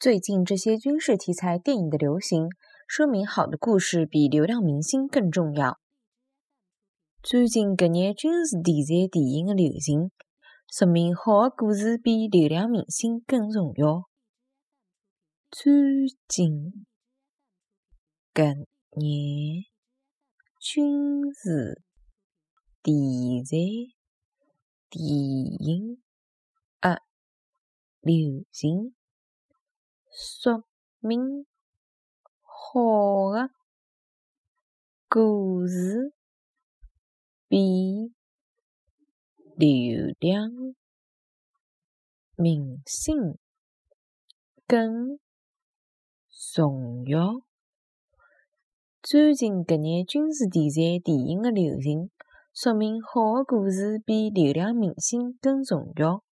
最近这些军事题材电影的流行，说明好的故事比流量明星更重要。最近搿眼军事题材电影的流行，说明好的故事比流量明星更重要。最近搿眼军事题材电影的流行。说明好的故事比流量明星更重要。最近搿眼军事题材电影的流行，说明好的故事比流量明星更重要。